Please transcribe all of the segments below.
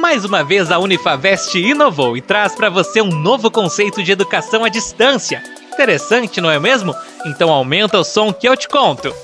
Mais uma vez a Unifavest inovou e traz para você um novo conceito de educação à distância. Interessante, não é mesmo? Então aumenta o som que eu te conto.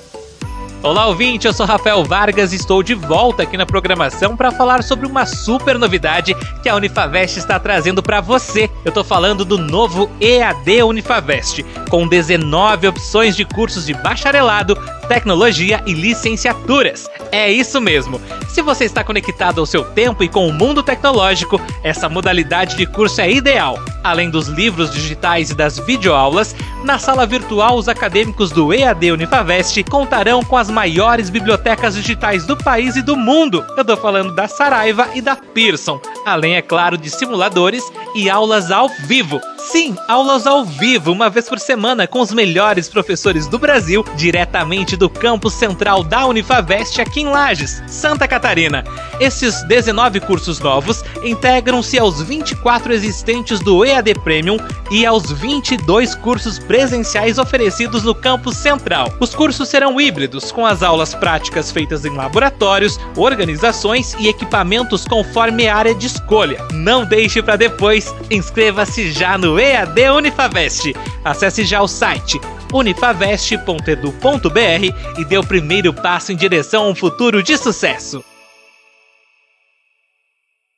Olá, ouvinte, eu sou Rafael Vargas e estou de volta aqui na programação para falar sobre uma super novidade que a Unifavest está trazendo para você. Eu estou falando do novo EAD Unifavest, com 19 opções de cursos de bacharelado, tecnologia e licenciaturas. É isso mesmo. Se você está conectado ao seu tempo e com o mundo tecnológico, essa modalidade de curso é ideal. Além dos livros digitais e das videoaulas, na sala virtual os acadêmicos do EAD Unifavest contarão com as maiores bibliotecas digitais do país e do mundo. Eu tô falando da Saraiva e da Pearson, além, é claro, de simuladores e aulas ao vivo. Sim, aulas ao vivo, uma vez por semana, com os melhores professores do Brasil, diretamente do campus central da Unifavest aqui em Lages, Santa Catarina. Esses 19 cursos novos integram-se aos 24 existentes do EAD Premium e aos 22 cursos presenciais oferecidos no campus central. Os cursos serão híbridos, com as aulas práticas feitas em laboratórios, organizações e equipamentos conforme área de escolha. Não deixe para depois, inscreva-se já no EAD Unifavest. Acesse já o site unifavest.edu.br e dê o primeiro passo em direção a um futuro de sucesso.